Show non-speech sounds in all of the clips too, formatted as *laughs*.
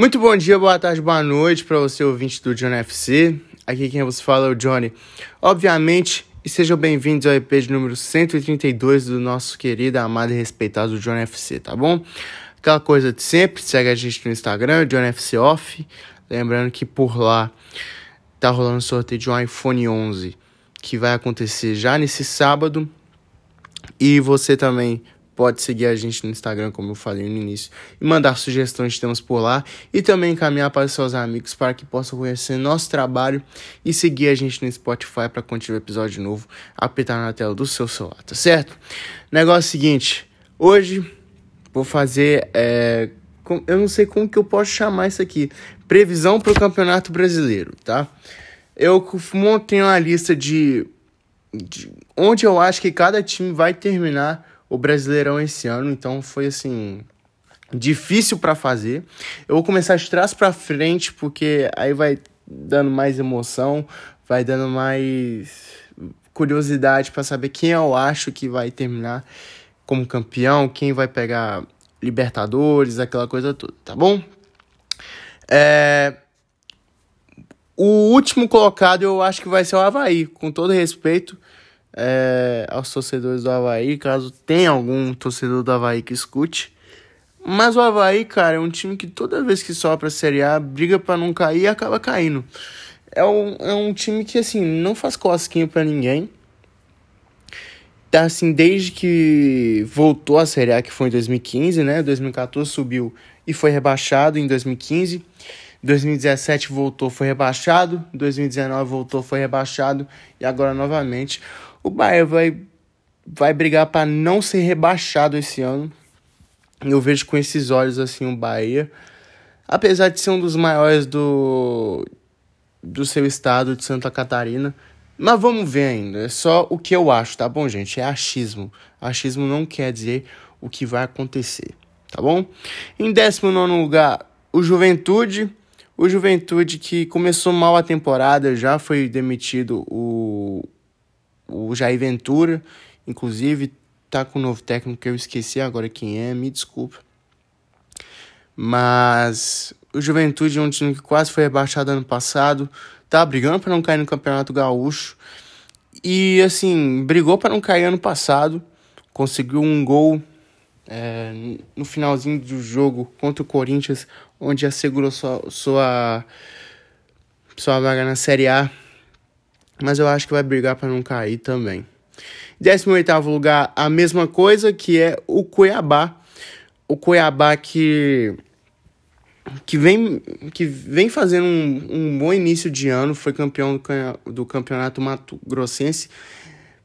Muito bom dia, boa tarde, boa noite para você ouvinte do John FC. Aqui quem vos fala é o Johnny. Obviamente, e sejam bem-vindos ao EP de número 132 do nosso querido, amado e respeitado John FC, tá bom? Aquela coisa de sempre, segue a gente no Instagram, John FC Off. Lembrando que por lá tá rolando sorteio de um iPhone 11 que vai acontecer já nesse sábado. E você também pode seguir a gente no Instagram, como eu falei no início, e mandar sugestões de temas por lá e também encaminhar para seus amigos para que possam conhecer nosso trabalho e seguir a gente no Spotify para quando tiver episódio novo apertar na tela do seu celular, tá certo? Negócio seguinte, hoje vou fazer, é, eu não sei como que eu posso chamar isso aqui, previsão para o Campeonato Brasileiro, tá? Eu montei uma lista de, de onde eu acho que cada time vai terminar o Brasileirão esse ano, então foi assim difícil para fazer. Eu vou começar de trás para frente porque aí vai dando mais emoção, vai dando mais curiosidade para saber quem eu acho que vai terminar como campeão, quem vai pegar Libertadores, aquela coisa toda, tá bom? É... O último colocado eu acho que vai ser o Havaí, com todo respeito é, aos torcedores do Havaí, caso tenha algum torcedor do Havaí que escute. Mas o Havaí, cara, é um time que toda vez que sobe pra Série A, briga para não cair e acaba caindo. É um, é um time que, assim, não faz cosquinha para ninguém. Tá, assim, desde que voltou a Série A, que foi em 2015, né? 2014 subiu e foi rebaixado em 2015. 2017 voltou, foi rebaixado. 2019 voltou, foi rebaixado. E agora novamente o Bahia vai, vai brigar para não ser rebaixado esse ano. Eu vejo com esses olhos assim o Bahia. Apesar de ser um dos maiores do, do seu estado de Santa Catarina. Mas vamos ver ainda. É só o que eu acho, tá bom, gente? É achismo. Achismo não quer dizer o que vai acontecer, tá bom? Em 19 lugar, o Juventude. O Juventude que começou mal a temporada, já foi demitido o o Jair Ventura, inclusive, tá com um novo técnico que eu esqueci agora quem é, me desculpa. Mas o Juventude é um time que quase foi rebaixado ano passado, tá brigando para não cair no Campeonato Gaúcho. E assim, brigou para não cair ano passado, conseguiu um gol é, no finalzinho do jogo contra o Corinthians, onde assegurou sua, sua, sua vaga na Série A mas eu acho que vai brigar para não cair também. 18 lugar, a mesma coisa, que é o Cuiabá. O Cuiabá que, que, vem, que vem fazendo um, um bom início de ano, foi campeão do, do campeonato Mato Grossense,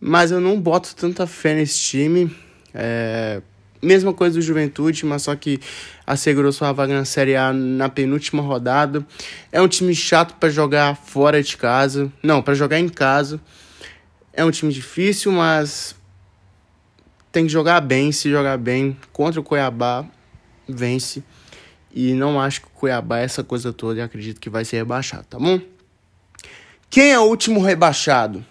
mas eu não boto tanta fé nesse time. É, Mesma coisa do Juventude, mas só que assegurou sua vaga na Série A na penúltima rodada. É um time chato para jogar fora de casa. Não, para jogar em casa. É um time difícil, mas tem que jogar bem. Se jogar bem contra o Cuiabá, vence. E não acho que o Cuiabá é essa coisa toda e acredito que vai ser rebaixado, tá bom? Quem é o último rebaixado?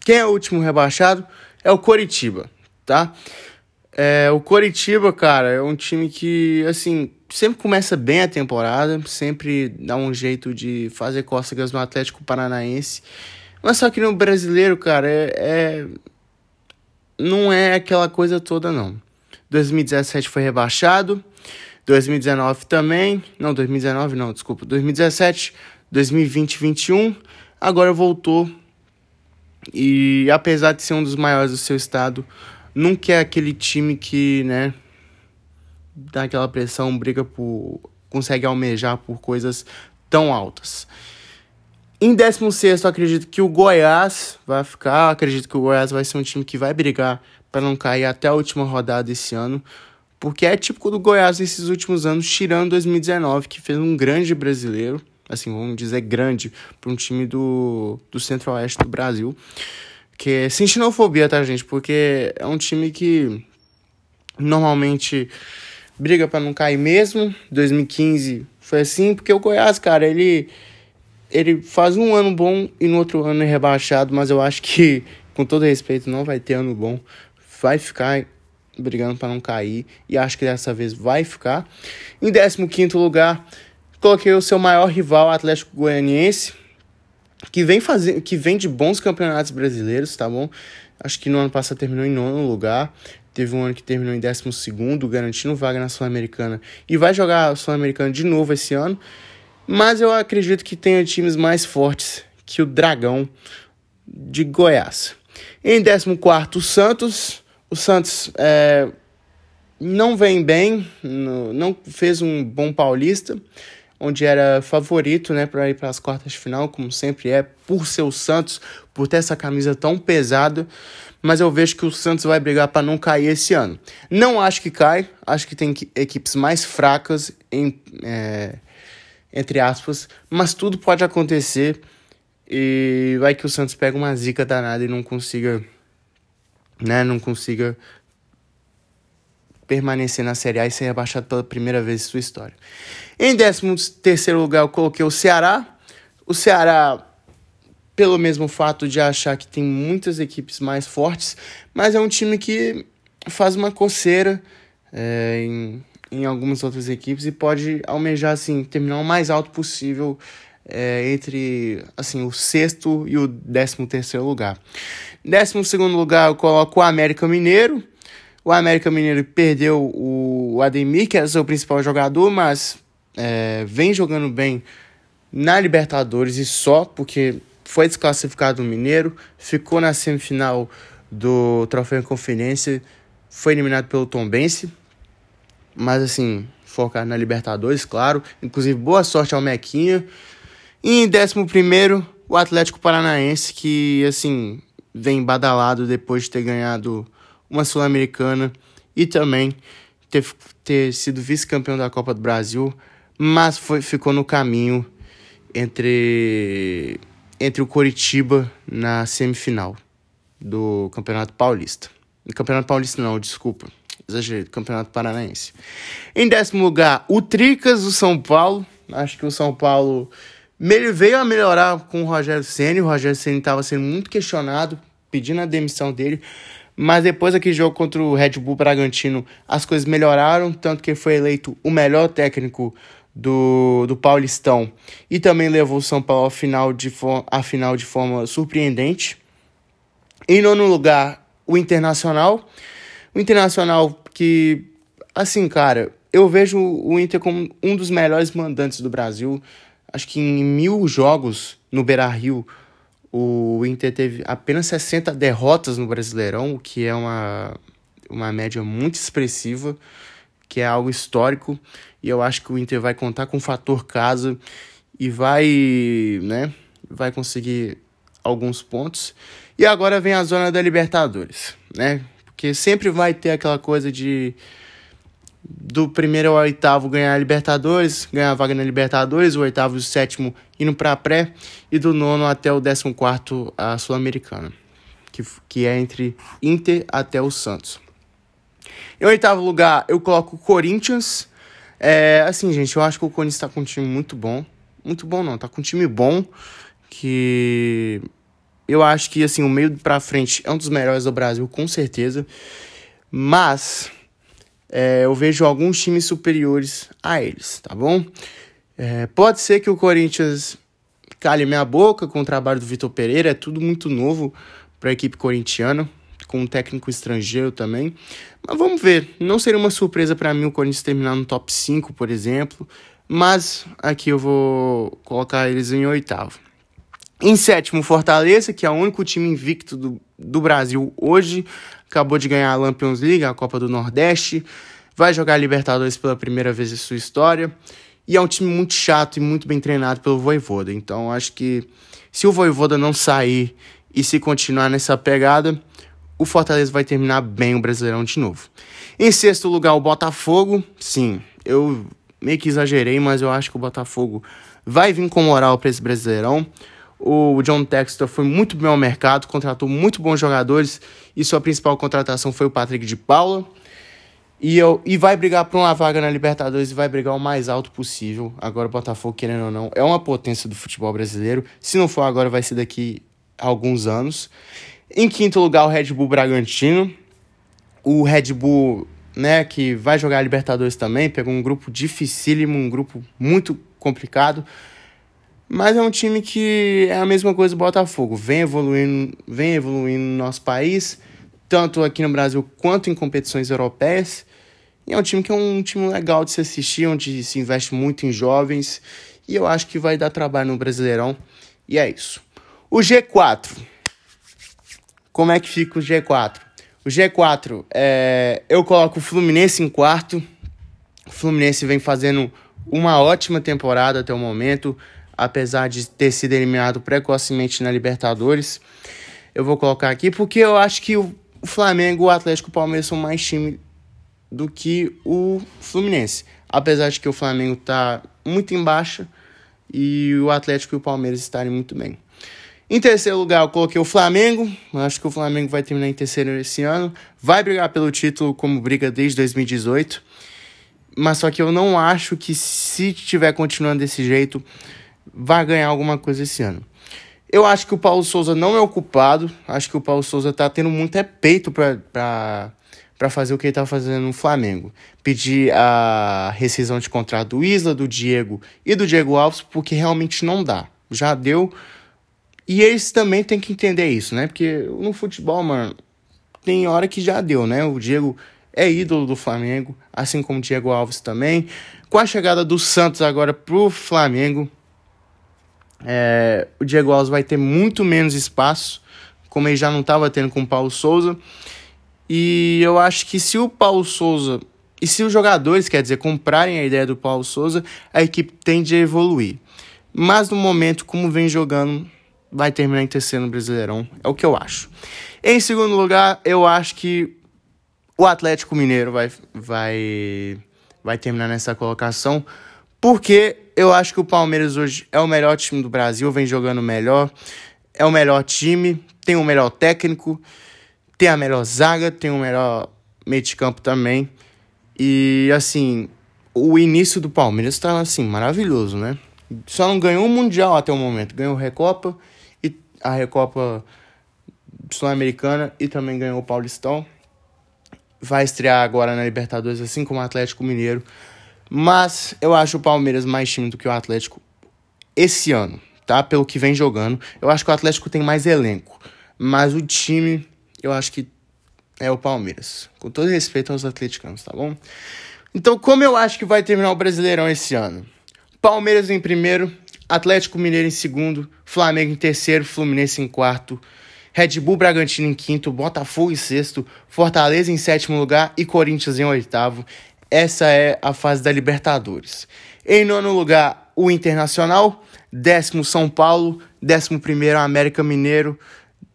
Quem é o último rebaixado? É o Coritiba, tá? É, o Coritiba, cara, é um time que, assim, sempre começa bem a temporada, sempre dá um jeito de fazer cócegas no Atlético Paranaense. Mas só que no brasileiro, cara, é, é, não é aquela coisa toda, não. 2017 foi rebaixado, 2019 também, não, 2019 não, desculpa, 2017, 2020, 21, agora voltou. E apesar de ser um dos maiores do seu estado, nunca é aquele time que, né, dá aquela pressão, briga por. consegue almejar por coisas tão altas. Em 16, acredito que o Goiás vai ficar. Acredito que o Goiás vai ser um time que vai brigar para não cair até a última rodada esse ano. Porque é típico do Goiás nesses últimos anos, tirando 2019, que fez um grande brasileiro. Assim, vamos dizer grande, para um time do, do centro-oeste do Brasil. Que sem xenofobia, tá, gente? Porque é um time que normalmente briga para não cair mesmo. 2015 foi assim, porque o Goiás, cara, ele ele faz um ano bom e no outro ano é rebaixado, mas eu acho que, *laughs* com todo respeito, não vai ter ano bom. Vai ficar brigando para não cair e acho que dessa vez vai ficar. Em 15 lugar, coloquei o seu maior rival, Atlético Goianiense, que vem fazendo, que vem de bons campeonatos brasileiros, tá bom? Acho que no ano passado terminou em nono lugar. Teve um ano que terminou em décimo segundo, garantindo vaga na Sul-Americana. E vai jogar a Sul-Americana de novo esse ano. Mas eu acredito que tenha times mais fortes que o Dragão de Goiás. Em 14, o Santos. O Santos é, não vem bem, não fez um bom paulista, onde era favorito né, para ir para as quartas de final, como sempre é, por ser o Santos, por ter essa camisa tão pesada. Mas eu vejo que o Santos vai brigar para não cair esse ano. Não acho que cai, acho que tem equipes mais fracas, em, é, entre aspas, mas tudo pode acontecer. E vai que o Santos pega uma zica danada e não consiga, né, não consiga permanecer na Série A e ser rebaixado pela primeira vez em sua história. Em 13 terceiro lugar eu coloquei o Ceará. O Ceará, pelo mesmo fato de achar que tem muitas equipes mais fortes, mas é um time que faz uma coceira é, em, em algumas outras equipes e pode almejar assim terminar o mais alto possível é, entre assim, o sexto e o décimo terceiro lugar. Décimo segundo lugar eu coloco o América Mineiro. O América Mineiro perdeu o Ademir, que era seu principal jogador, mas é, vem jogando bem na Libertadores e só porque foi desclassificado o Mineiro, ficou na semifinal do Troféu Conferência, foi eliminado pelo Tombense, mas assim, focar na Libertadores, claro. Inclusive, boa sorte ao Mequinha. E em 11, o Atlético Paranaense, que assim vem badalado depois de ter ganhado uma Sul-Americana e também ter, ter sido vice-campeão da Copa do Brasil, mas foi, ficou no caminho entre, entre o Coritiba na semifinal do Campeonato Paulista. Campeonato Paulista não, desculpa. Exagerei, Campeonato Paranaense. Em décimo lugar, o Tricas do São Paulo. Acho que o São Paulo veio a melhorar com o Rogério Ceni. O Rogério Ceni estava sendo muito questionado, pedindo a demissão dele. Mas depois daquele jogo contra o Red Bull Bragantino, as coisas melhoraram, tanto que foi eleito o melhor técnico do, do Paulistão e também levou o São Paulo à final de, à final de forma surpreendente. Em nono lugar, o Internacional. O Internacional que, assim, cara, eu vejo o Inter como um dos melhores mandantes do Brasil acho que em mil jogos no Beira Rio, o Inter teve apenas 60 derrotas no Brasileirão, o que é uma, uma média muito expressiva, que é algo histórico. E eu acho que o Inter vai contar com o fator casa e vai, né, vai conseguir alguns pontos. E agora vem a zona da Libertadores, né? Porque sempre vai ter aquela coisa de do primeiro ao oitavo ganhar a Libertadores, ganhar a vaga na Libertadores, o oitavo e o sétimo indo para a pré, e do nono até o décimo quarto a Sul-Americana, que, que é entre Inter até o Santos. Em oitavo lugar, eu coloco o Corinthians. É, assim, gente, eu acho que o Corinthians está com um time muito bom. Muito bom não, tá com um time bom, que eu acho que, assim, o meio para frente é um dos melhores do Brasil, com certeza. Mas é, eu vejo alguns times superiores a eles, tá bom? É, pode ser que o Corinthians cale minha boca com o trabalho do Vitor Pereira, é tudo muito novo para a equipe corintiana, com um técnico estrangeiro também. Mas vamos ver, não seria uma surpresa para mim o Corinthians terminar no top 5, por exemplo, mas aqui eu vou colocar eles em oitavo. Em sétimo, Fortaleza, que é o único time invicto do, do Brasil hoje, acabou de ganhar a Lampions League, a Copa do Nordeste, vai jogar a Libertadores pela primeira vez em sua história, e é um time muito chato e muito bem treinado pelo Voivoda. Então, acho que se o Voivoda não sair e se continuar nessa pegada, o Fortaleza vai terminar bem o Brasileirão de novo. Em sexto lugar, o Botafogo. Sim, eu meio que exagerei, mas eu acho que o Botafogo vai vir com moral para esse Brasileirão. O John Textor foi muito bem ao mercado, contratou muito bons jogadores e sua principal contratação foi o Patrick de Paula. E, eu, e vai brigar por uma vaga na Libertadores e vai brigar o mais alto possível. Agora o Botafogo, querendo ou não, é uma potência do futebol brasileiro. Se não for agora, vai ser daqui a alguns anos. Em quinto lugar, o Red Bull Bragantino. O Red Bull, né, que vai jogar a Libertadores também, pegou um grupo dificílimo, um grupo muito complicado. Mas é um time que é a mesma coisa do Botafogo, vem evoluindo, vem evoluindo no nosso país, tanto aqui no Brasil quanto em competições europeias. E é um time que é um time legal de se assistir, onde se investe muito em jovens. E eu acho que vai dar trabalho no Brasileirão. E é isso. O G4. Como é que fica o G4? O G4, é, eu coloco o Fluminense em quarto. O Fluminense vem fazendo uma ótima temporada até o momento apesar de ter sido eliminado precocemente na Libertadores. Eu vou colocar aqui porque eu acho que o Flamengo, o Atlético e o Palmeiras são mais time do que o Fluminense. Apesar de que o Flamengo está muito embaixo e o Atlético e o Palmeiras estarem muito bem. Em terceiro lugar, eu coloquei o Flamengo. Eu acho que o Flamengo vai terminar em terceiro esse ano. Vai brigar pelo título como briga desde 2018. Mas só que eu não acho que se estiver continuando desse jeito, vai ganhar alguma coisa esse ano. Eu acho que o Paulo Souza não é o culpado. Acho que o Paulo Souza tá tendo muito é peito para para fazer o que ele tá fazendo no Flamengo. Pedir a rescisão de contrato do Isla, do Diego e do Diego Alves, porque realmente não dá. Já deu. E eles também têm que entender isso, né? Porque no futebol, mano, tem hora que já deu, né? O Diego é ídolo do Flamengo, assim como o Diego Alves também. Com a chegada do Santos agora pro Flamengo, é, o Diego Alves vai ter muito menos espaço, como ele já não estava tendo com o Paulo Souza. E eu acho que se o Paulo Souza e se os jogadores, quer dizer, comprarem a ideia do Paulo Souza, a equipe tende a evoluir. Mas no momento, como vem jogando, vai terminar em terceiro no Brasileirão. É o que eu acho. Em segundo lugar, eu acho que o Atlético Mineiro vai, vai, vai terminar nessa colocação, porque eu acho que o Palmeiras hoje é o melhor time do Brasil, vem jogando melhor, é o melhor time, tem o melhor técnico, tem a melhor zaga, tem o melhor meio de campo também. E assim, o início do Palmeiras tá assim, maravilhoso, né? Só não ganhou o Mundial até o momento, ganhou a Recopa e a Recopa Sul-Americana e também ganhou o Paulistão. Vai estrear agora na Libertadores, assim como o Atlético Mineiro. Mas eu acho o Palmeiras mais time do que o Atlético esse ano, tá? Pelo que vem jogando. Eu acho que o Atlético tem mais elenco. Mas o time, eu acho que é o Palmeiras. Com todo respeito aos atleticanos, tá bom? Então, como eu acho que vai terminar o Brasileirão esse ano? Palmeiras em primeiro, Atlético Mineiro em segundo, Flamengo em terceiro, Fluminense em quarto, Red Bull Bragantino em quinto, Botafogo em sexto, Fortaleza em sétimo lugar e Corinthians em oitavo essa é a fase da Libertadores. Em nono lugar, o Internacional. Décimo, São Paulo. Décimo primeiro, América Mineiro.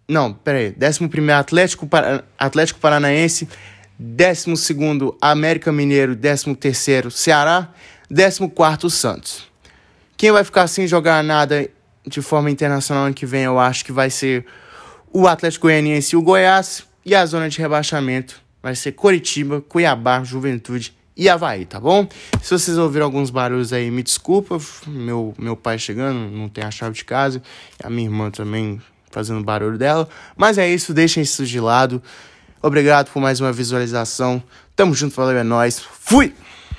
Não, peraí. Décimo primeiro, Atlético, Atlético Paranaense. Décimo segundo, América Mineiro. Décimo terceiro, Ceará. Décimo quarto, Santos. Quem vai ficar sem jogar nada de forma internacional ano que vem, eu acho que vai ser o Atlético Goianiense e o Goiás. E a zona de rebaixamento vai ser Coritiba, Cuiabá, Juventude e Havaí, tá bom? Se vocês ouviram alguns barulhos aí, me desculpa. Meu, meu pai chegando, não tem a chave de casa. A minha irmã também fazendo barulho dela. Mas é isso, deixem isso de lado. Obrigado por mais uma visualização. Tamo junto, valeu, é nóis. Fui!